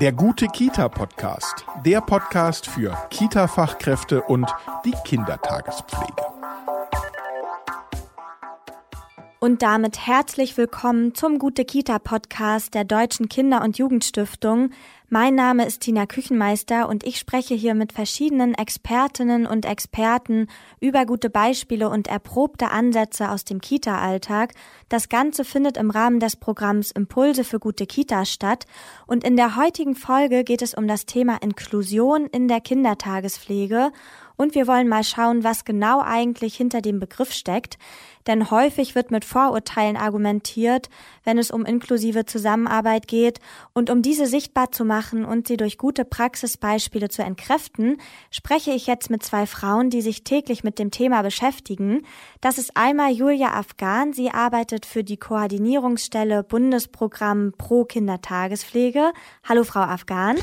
Der gute Kita-Podcast. Der Podcast für Kita-Fachkräfte und die Kindertagespflege. Und damit herzlich willkommen zum Gute Kita Podcast der Deutschen Kinder- und Jugendstiftung. Mein Name ist Tina Küchenmeister und ich spreche hier mit verschiedenen Expertinnen und Experten über gute Beispiele und erprobte Ansätze aus dem Kita-Alltag. Das Ganze findet im Rahmen des Programms Impulse für gute Kita statt und in der heutigen Folge geht es um das Thema Inklusion in der Kindertagespflege und wir wollen mal schauen, was genau eigentlich hinter dem Begriff steckt. Denn häufig wird mit Vorurteilen argumentiert, wenn es um inklusive Zusammenarbeit geht. Und um diese sichtbar zu machen und sie durch gute Praxisbeispiele zu entkräften, spreche ich jetzt mit zwei Frauen, die sich täglich mit dem Thema beschäftigen. Das ist einmal Julia Afghan. Sie arbeitet für die Koordinierungsstelle Bundesprogramm Pro Kindertagespflege. Hallo, Frau Afghan.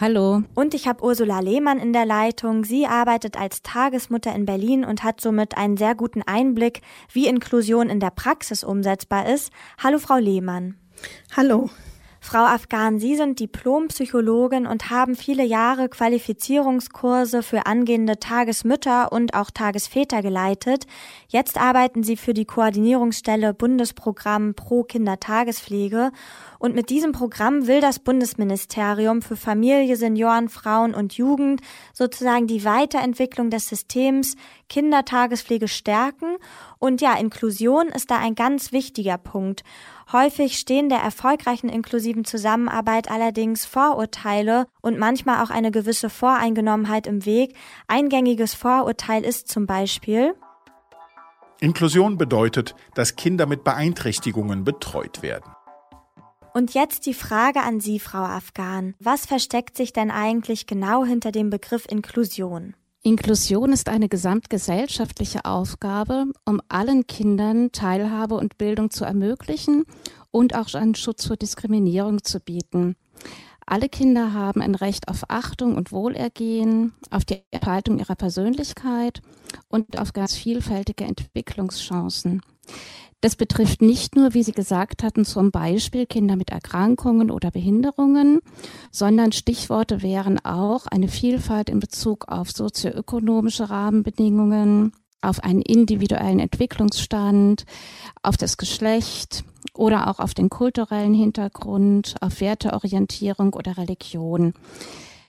Hallo. Und ich habe Ursula Lehmann in der Leitung. Sie arbeitet als Tagesmutter in Berlin und hat somit einen sehr guten Einblick, wie Inklusion in der Praxis umsetzbar ist. Hallo, Frau Lehmann. Hallo. Frau Afghan, Sie sind Diplompsychologin und haben viele Jahre Qualifizierungskurse für angehende Tagesmütter und auch Tagesväter geleitet. Jetzt arbeiten Sie für die Koordinierungsstelle Bundesprogramm Pro Kindertagespflege und mit diesem Programm will das Bundesministerium für Familie, Senioren, Frauen und Jugend sozusagen die Weiterentwicklung des Systems Kindertagespflege stärken. Und ja, Inklusion ist da ein ganz wichtiger Punkt. Häufig stehen der erfolgreichen inklusiven Zusammenarbeit allerdings Vorurteile und manchmal auch eine gewisse Voreingenommenheit im Weg. Ein gängiges Vorurteil ist zum Beispiel, Inklusion bedeutet, dass Kinder mit Beeinträchtigungen betreut werden. Und jetzt die Frage an Sie, Frau Afghan. Was versteckt sich denn eigentlich genau hinter dem Begriff Inklusion? Inklusion ist eine gesamtgesellschaftliche Aufgabe, um allen Kindern Teilhabe und Bildung zu ermöglichen und auch einen Schutz vor Diskriminierung zu bieten. Alle Kinder haben ein Recht auf Achtung und Wohlergehen, auf die Entfaltung ihrer Persönlichkeit und auf ganz vielfältige Entwicklungschancen. Das betrifft nicht nur, wie Sie gesagt hatten, zum Beispiel Kinder mit Erkrankungen oder Behinderungen, sondern Stichworte wären auch eine Vielfalt in Bezug auf sozioökonomische Rahmenbedingungen, auf einen individuellen Entwicklungsstand, auf das Geschlecht oder auch auf den kulturellen Hintergrund, auf Werteorientierung oder Religion.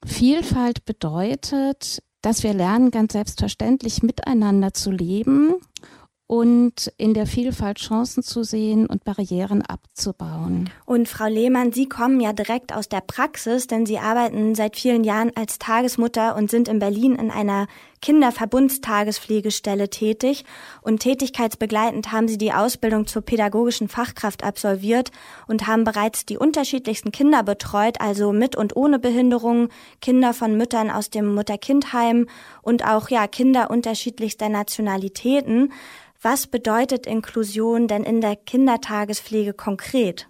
Vielfalt bedeutet, dass wir lernen, ganz selbstverständlich miteinander zu leben und in der Vielfalt Chancen zu sehen und Barrieren abzubauen. Und Frau Lehmann, Sie kommen ja direkt aus der Praxis, denn Sie arbeiten seit vielen Jahren als Tagesmutter und sind in Berlin in einer Kinderverbundstagespflegestelle tätig. Und tätigkeitsbegleitend haben Sie die Ausbildung zur pädagogischen Fachkraft absolviert und haben bereits die unterschiedlichsten Kinder betreut, also mit und ohne Behinderung, Kinder von Müttern aus dem Mutter-Kind-Heim und auch ja Kinder unterschiedlichster Nationalitäten. Was bedeutet Inklusion denn in der Kindertagespflege konkret?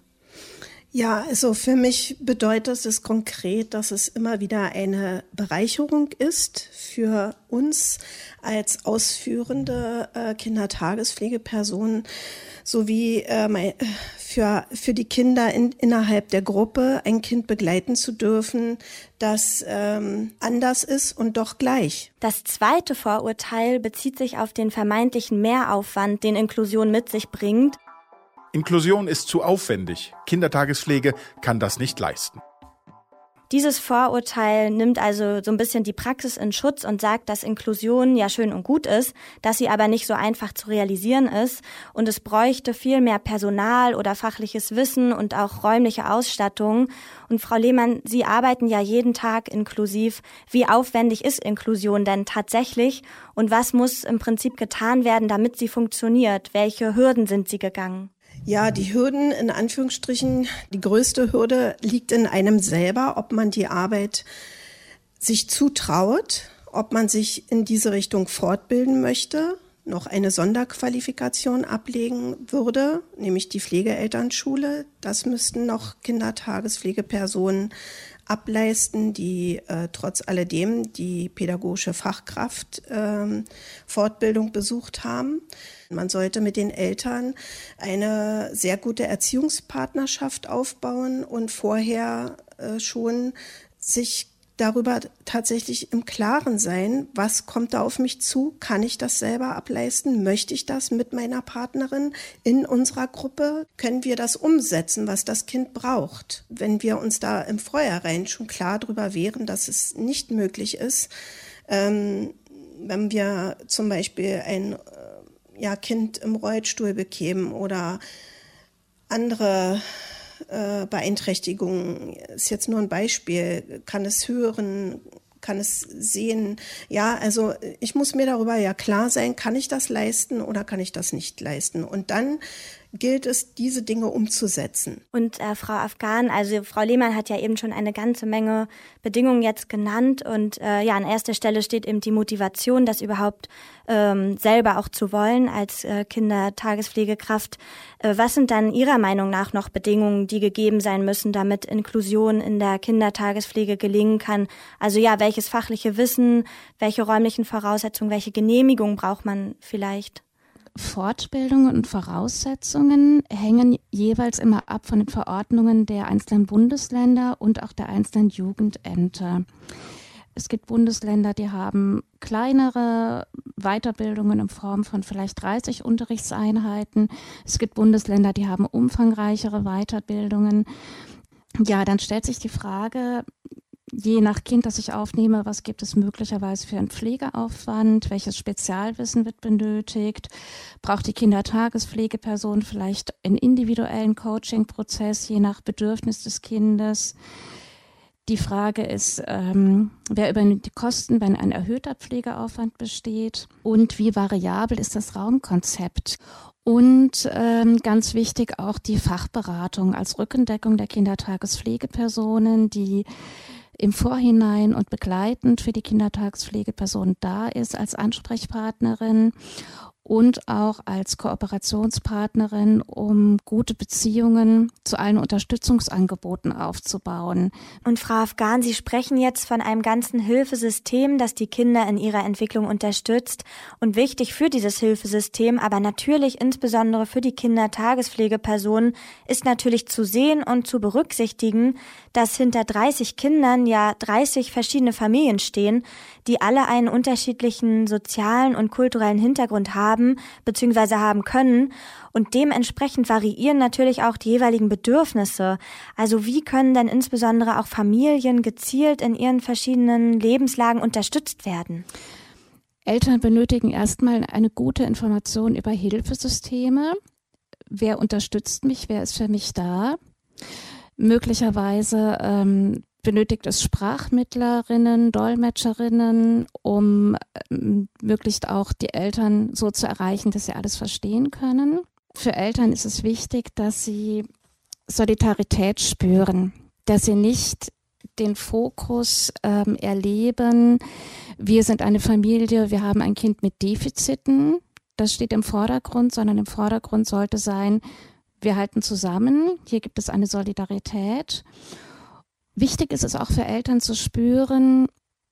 Ja, also für mich bedeutet es konkret, dass es immer wieder eine Bereicherung ist für uns als ausführende äh, Kindertagespflegepersonen sowie äh, für, für die Kinder in, innerhalb der Gruppe ein Kind begleiten zu dürfen, das ähm, anders ist und doch gleich. Das zweite Vorurteil bezieht sich auf den vermeintlichen Mehraufwand, den Inklusion mit sich bringt. Inklusion ist zu aufwendig. Kindertagespflege kann das nicht leisten. Dieses Vorurteil nimmt also so ein bisschen die Praxis in Schutz und sagt, dass Inklusion ja schön und gut ist, dass sie aber nicht so einfach zu realisieren ist und es bräuchte viel mehr Personal oder fachliches Wissen und auch räumliche Ausstattung. Und Frau Lehmann, Sie arbeiten ja jeden Tag inklusiv. Wie aufwendig ist Inklusion denn tatsächlich und was muss im Prinzip getan werden, damit sie funktioniert? Welche Hürden sind Sie gegangen? Ja, die Hürden in Anführungsstrichen, die größte Hürde liegt in einem selber, ob man die Arbeit sich zutraut, ob man sich in diese Richtung fortbilden möchte, noch eine Sonderqualifikation ablegen würde, nämlich die Pflegeelternschule. Das müssten noch Kindertagespflegepersonen ableisten, die äh, trotz alledem die pädagogische Fachkraft ähm, Fortbildung besucht haben. Man sollte mit den Eltern eine sehr gute Erziehungspartnerschaft aufbauen und vorher äh, schon sich darüber tatsächlich im Klaren sein, was kommt da auf mich zu, kann ich das selber ableisten, möchte ich das mit meiner Partnerin in unserer Gruppe, können wir das umsetzen, was das Kind braucht. Wenn wir uns da im Vorhinein schon klar darüber wären, dass es nicht möglich ist, ähm, wenn wir zum Beispiel ein äh, ja, Kind im Rollstuhl bekämen oder andere äh, Beeinträchtigungen, ist jetzt nur ein Beispiel, kann es hören, kann es sehen. Ja, also ich muss mir darüber ja klar sein, kann ich das leisten oder kann ich das nicht leisten? Und dann gilt es, diese Dinge umzusetzen. Und äh, Frau Afghan, also Frau Lehmann hat ja eben schon eine ganze Menge Bedingungen jetzt genannt und äh, ja, an erster Stelle steht eben die Motivation, das überhaupt ähm, selber auch zu wollen als äh, Kindertagespflegekraft. Äh, was sind dann Ihrer Meinung nach noch Bedingungen, die gegeben sein müssen, damit Inklusion in der Kindertagespflege gelingen kann? Also ja, welches fachliche Wissen, welche räumlichen Voraussetzungen, welche Genehmigungen braucht man vielleicht? Fortbildungen und Voraussetzungen hängen jeweils immer ab von den Verordnungen der einzelnen Bundesländer und auch der einzelnen Jugendämter. Es gibt Bundesländer, die haben kleinere Weiterbildungen in Form von vielleicht 30 Unterrichtseinheiten. Es gibt Bundesländer, die haben umfangreichere Weiterbildungen. Ja, dann stellt sich die Frage, je nach Kind, das ich aufnehme, was gibt es möglicherweise für einen Pflegeaufwand, welches Spezialwissen wird benötigt, braucht die Kindertagespflegeperson vielleicht einen individuellen Coaching-Prozess, je nach Bedürfnis des Kindes. Die Frage ist, ähm, wer übernimmt die Kosten, wenn ein erhöhter Pflegeaufwand besteht und wie variabel ist das Raumkonzept? Und ähm, ganz wichtig auch die Fachberatung als Rückendeckung der Kindertagespflegepersonen, die im Vorhinein und begleitend für die Kindertagspflegeperson da ist als Ansprechpartnerin und auch als Kooperationspartnerin, um gute Beziehungen zu allen Unterstützungsangeboten aufzubauen. Und Frau Afghan, Sie sprechen jetzt von einem ganzen Hilfesystem, das die Kinder in ihrer Entwicklung unterstützt. Und wichtig für dieses Hilfesystem, aber natürlich insbesondere für die Kindertagespflegepersonen, ist natürlich zu sehen und zu berücksichtigen, dass hinter 30 Kindern ja 30 verschiedene Familien stehen, die alle einen unterschiedlichen sozialen und kulturellen Hintergrund haben bzw. haben können und dementsprechend variieren natürlich auch die jeweiligen Bedürfnisse. Also wie können denn insbesondere auch Familien gezielt in ihren verschiedenen Lebenslagen unterstützt werden? Eltern benötigen erstmal eine gute Information über Hilfesysteme. Wer unterstützt mich? Wer ist für mich da? Möglicherweise ähm, benötigt es Sprachmittlerinnen, Dolmetscherinnen, um ähm, möglichst auch die Eltern so zu erreichen, dass sie alles verstehen können. Für Eltern ist es wichtig, dass sie Solidarität spüren, dass sie nicht den Fokus ähm, erleben, wir sind eine Familie, wir haben ein Kind mit Defiziten, das steht im Vordergrund, sondern im Vordergrund sollte sein, wir halten zusammen, hier gibt es eine Solidarität Wichtig ist es auch für Eltern zu spüren,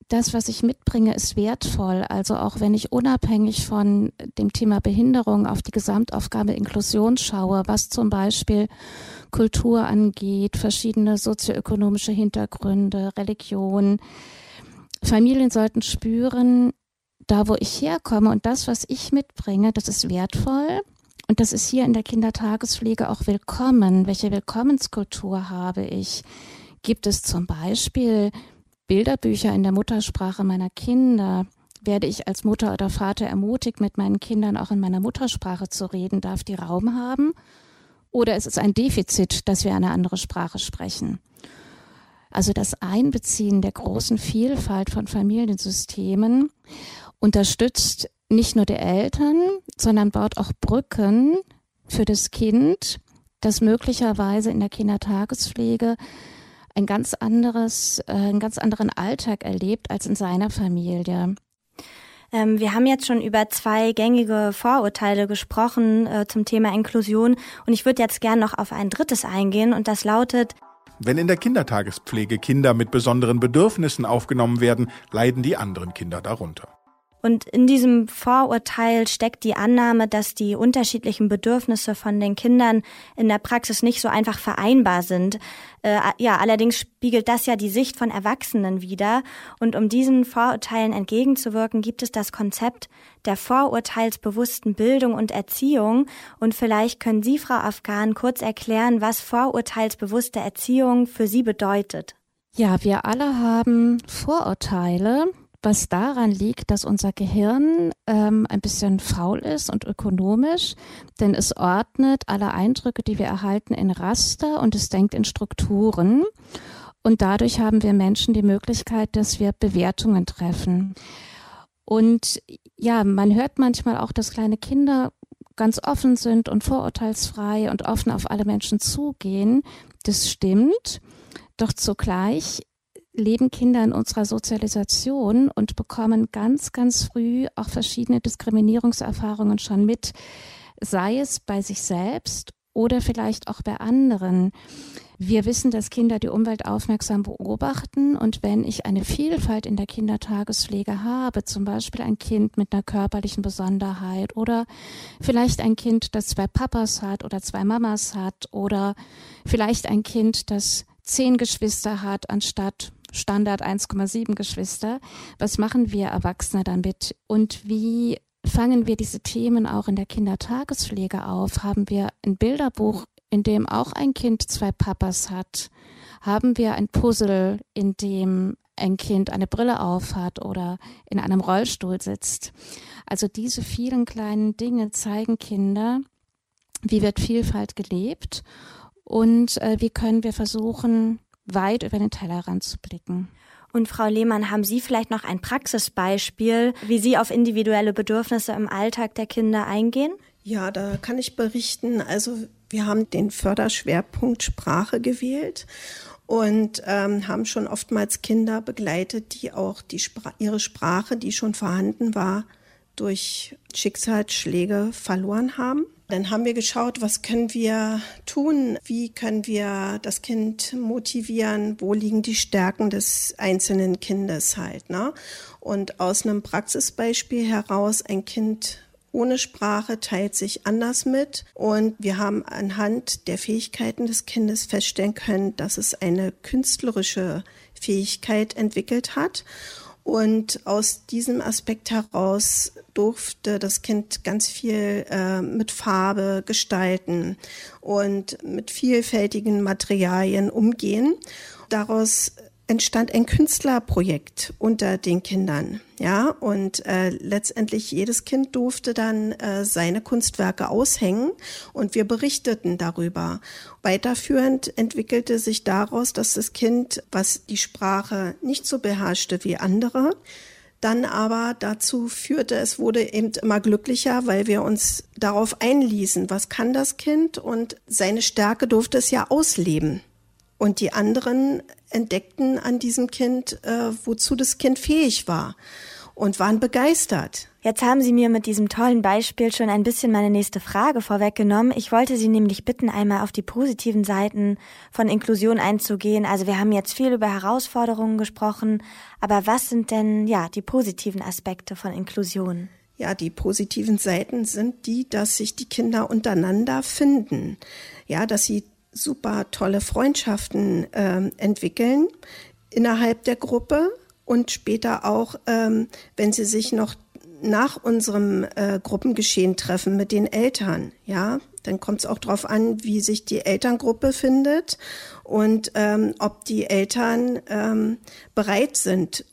das, was ich mitbringe, ist wertvoll. Also auch wenn ich unabhängig von dem Thema Behinderung auf die Gesamtaufgabe Inklusion schaue, was zum Beispiel Kultur angeht, verschiedene sozioökonomische Hintergründe, Religion. Familien sollten spüren, da wo ich herkomme und das, was ich mitbringe, das ist wertvoll. Und das ist hier in der Kindertagespflege auch willkommen. Welche Willkommenskultur habe ich? Gibt es zum Beispiel Bilderbücher in der Muttersprache meiner Kinder? Werde ich als Mutter oder Vater ermutigt, mit meinen Kindern auch in meiner Muttersprache zu reden? Darf die Raum haben? Oder ist es ein Defizit, dass wir eine andere Sprache sprechen? Also das Einbeziehen der großen Vielfalt von Familiensystemen unterstützt nicht nur die Eltern, sondern baut auch Brücken für das Kind, das möglicherweise in der Kindertagespflege ein ganz anderes, äh, einen ganz anderen Alltag erlebt als in seiner Familie. Ähm, wir haben jetzt schon über zwei gängige Vorurteile gesprochen äh, zum Thema Inklusion und ich würde jetzt gern noch auf ein drittes eingehen und das lautet, Wenn in der Kindertagespflege Kinder mit besonderen Bedürfnissen aufgenommen werden, leiden die anderen Kinder darunter. Und in diesem Vorurteil steckt die Annahme, dass die unterschiedlichen Bedürfnisse von den Kindern in der Praxis nicht so einfach vereinbar sind. Äh, ja, allerdings spiegelt das ja die Sicht von Erwachsenen wider. Und um diesen Vorurteilen entgegenzuwirken, gibt es das Konzept der vorurteilsbewussten Bildung und Erziehung. Und vielleicht können Sie, Frau Afghan, kurz erklären, was vorurteilsbewusste Erziehung für Sie bedeutet. Ja, wir alle haben Vorurteile was daran liegt, dass unser Gehirn ähm, ein bisschen faul ist und ökonomisch, denn es ordnet alle Eindrücke, die wir erhalten, in Raster und es denkt in Strukturen. Und dadurch haben wir Menschen die Möglichkeit, dass wir Bewertungen treffen. Und ja, man hört manchmal auch, dass kleine Kinder ganz offen sind und vorurteilsfrei und offen auf alle Menschen zugehen. Das stimmt. Doch zugleich leben Kinder in unserer Sozialisation und bekommen ganz, ganz früh auch verschiedene Diskriminierungserfahrungen schon mit, sei es bei sich selbst oder vielleicht auch bei anderen. Wir wissen, dass Kinder die Umwelt aufmerksam beobachten und wenn ich eine Vielfalt in der Kindertagespflege habe, zum Beispiel ein Kind mit einer körperlichen Besonderheit oder vielleicht ein Kind, das zwei Papas hat oder zwei Mamas hat oder vielleicht ein Kind, das zehn Geschwister hat anstatt Standard 1,7 Geschwister. Was machen wir Erwachsene damit? Und wie fangen wir diese Themen auch in der Kindertagespflege auf? Haben wir ein Bilderbuch, in dem auch ein Kind zwei Papas hat? Haben wir ein Puzzle, in dem ein Kind eine Brille aufhat oder in einem Rollstuhl sitzt? Also diese vielen kleinen Dinge zeigen Kinder, wie wird Vielfalt gelebt und äh, wie können wir versuchen, weit über den Tellerrand zu blicken. Und Frau Lehmann, haben Sie vielleicht noch ein Praxisbeispiel, wie Sie auf individuelle Bedürfnisse im Alltag der Kinder eingehen? Ja, da kann ich berichten. Also wir haben den Förderschwerpunkt Sprache gewählt und ähm, haben schon oftmals Kinder begleitet, die auch die Spra ihre Sprache, die schon vorhanden war, durch Schicksalsschläge verloren haben. Dann haben wir geschaut, was können wir tun, wie können wir das Kind motivieren, wo liegen die Stärken des einzelnen Kindes halt. Ne? Und aus einem Praxisbeispiel heraus, ein Kind ohne Sprache teilt sich anders mit und wir haben anhand der Fähigkeiten des Kindes feststellen können, dass es eine künstlerische Fähigkeit entwickelt hat und aus diesem Aspekt heraus durfte das Kind ganz viel äh, mit Farbe gestalten und mit vielfältigen Materialien umgehen. Daraus entstand ein Künstlerprojekt unter den Kindern. Ja, und äh, letztendlich jedes Kind durfte dann äh, seine Kunstwerke aushängen und wir berichteten darüber. Weiterführend entwickelte sich daraus, dass das Kind, was die Sprache nicht so beherrschte wie andere, dann aber dazu führte, es wurde eben immer glücklicher, weil wir uns darauf einließen, was kann das Kind und seine Stärke durfte es ja ausleben. Und die anderen entdeckten an diesem Kind, äh, wozu das Kind fähig war und waren begeistert. Jetzt haben Sie mir mit diesem tollen Beispiel schon ein bisschen meine nächste Frage vorweggenommen. Ich wollte Sie nämlich bitten, einmal auf die positiven Seiten von Inklusion einzugehen. Also wir haben jetzt viel über Herausforderungen gesprochen, aber was sind denn ja die positiven Aspekte von Inklusion? Ja, die positiven Seiten sind die, dass sich die Kinder untereinander finden. Ja, dass sie super tolle Freundschaften ähm, entwickeln innerhalb der Gruppe und später auch, ähm, wenn sie sich noch nach unserem äh, Gruppengeschehen treffen mit den Eltern, ja, dann kommt es auch darauf an, wie sich die Elterngruppe findet und ähm, ob die Eltern ähm, bereit sind,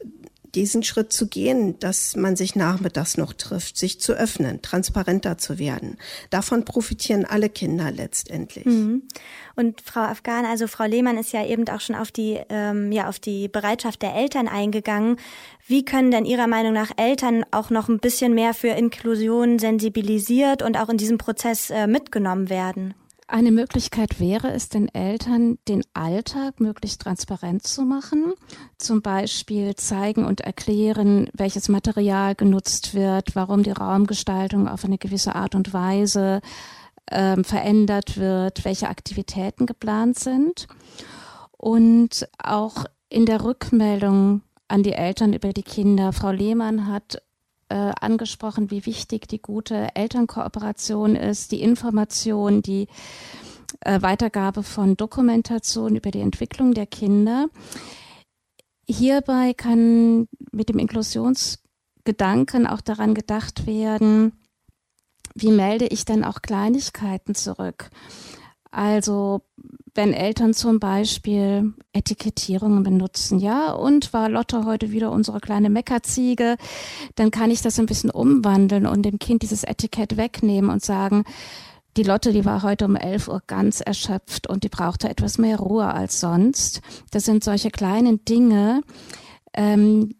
diesen Schritt zu gehen, dass man sich nachmittags noch trifft, sich zu öffnen, transparenter zu werden. Davon profitieren alle Kinder letztendlich. Mhm. Und Frau Afghan, also Frau Lehmann ist ja eben auch schon auf die, ähm, ja, auf die Bereitschaft der Eltern eingegangen. Wie können denn Ihrer Meinung nach Eltern auch noch ein bisschen mehr für Inklusion sensibilisiert und auch in diesem Prozess äh, mitgenommen werden? Eine Möglichkeit wäre es, den Eltern den Alltag möglichst transparent zu machen. Zum Beispiel zeigen und erklären, welches Material genutzt wird, warum die Raumgestaltung auf eine gewisse Art und Weise ähm, verändert wird, welche Aktivitäten geplant sind. Und auch in der Rückmeldung an die Eltern über die Kinder. Frau Lehmann hat äh, angesprochen, wie wichtig die gute Elternkooperation ist, die Information, die äh, Weitergabe von Dokumentation über die Entwicklung der Kinder. Hierbei kann mit dem Inklusionsgedanken auch daran gedacht werden, wie melde ich denn auch Kleinigkeiten zurück? Also wenn Eltern zum Beispiel Etikettierungen benutzen, ja, und war Lotte heute wieder unsere kleine Meckerziege, dann kann ich das ein bisschen umwandeln und dem Kind dieses Etikett wegnehmen und sagen, die Lotte, die war heute um 11 Uhr ganz erschöpft und die brauchte etwas mehr Ruhe als sonst. Das sind solche kleinen Dinge, ähm,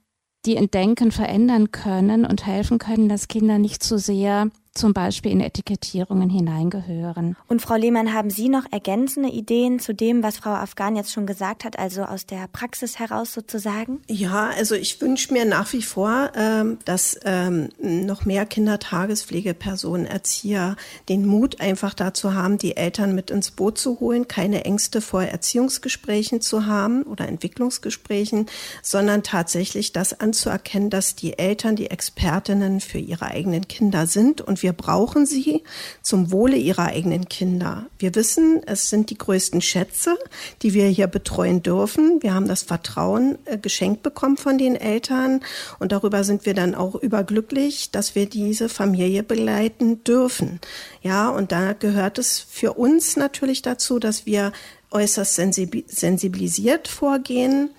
die in Denken verändern können und helfen können, dass Kinder nicht zu sehr zum Beispiel in Etikettierungen hineingehören. Und Frau Lehmann, haben Sie noch ergänzende Ideen zu dem, was Frau Afghan jetzt schon gesagt hat, also aus der Praxis heraus sozusagen? Ja, also ich wünsche mir nach wie vor, ähm, dass ähm, noch mehr Kindertagespflegepersonen, Erzieher den Mut einfach dazu haben, die Eltern mit ins Boot zu holen, keine Ängste vor Erziehungsgesprächen zu haben oder Entwicklungsgesprächen, sondern tatsächlich das anzuerkennen, dass die Eltern die Expertinnen für ihre eigenen Kinder sind und wir brauchen sie zum Wohle ihrer eigenen Kinder. Wir wissen, es sind die größten Schätze, die wir hier betreuen dürfen. Wir haben das Vertrauen äh, geschenkt bekommen von den Eltern und darüber sind wir dann auch überglücklich, dass wir diese Familie begleiten dürfen. Ja, und da gehört es für uns natürlich dazu, dass wir äußerst sensibilisiert vorgehen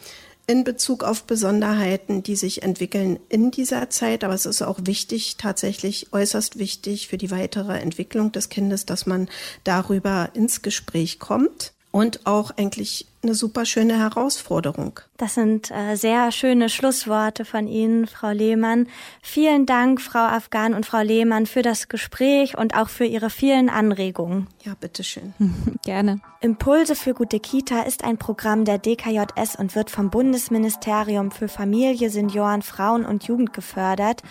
in Bezug auf Besonderheiten, die sich entwickeln in dieser Zeit. Aber es ist auch wichtig, tatsächlich äußerst wichtig für die weitere Entwicklung des Kindes, dass man darüber ins Gespräch kommt und auch eigentlich eine super schöne Herausforderung. Das sind äh, sehr schöne Schlussworte von Ihnen, Frau Lehmann. Vielen Dank, Frau Afghan und Frau Lehmann, für das Gespräch und auch für Ihre vielen Anregungen. Ja, bitteschön. Gerne. Impulse für gute Kita ist ein Programm der DKJS und wird vom Bundesministerium für Familie, Senioren, Frauen und Jugend gefördert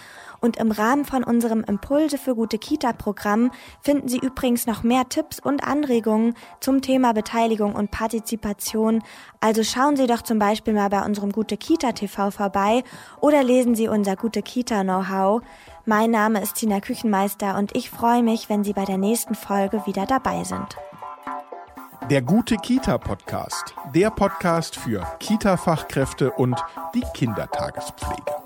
und im Rahmen von unserem Impulse für gute Kita-Programm finden Sie übrigens noch mehr Tipps und Anregungen zum Thema Beteiligung und Partizipation. Also schauen Sie doch zum Beispiel mal bei unserem Gute Kita TV vorbei oder lesen Sie unser Gute Kita Know-how. Mein Name ist Tina Küchenmeister und ich freue mich, wenn Sie bei der nächsten Folge wieder dabei sind. Der Gute Kita Podcast, der Podcast für Kita-Fachkräfte und die Kindertagespflege.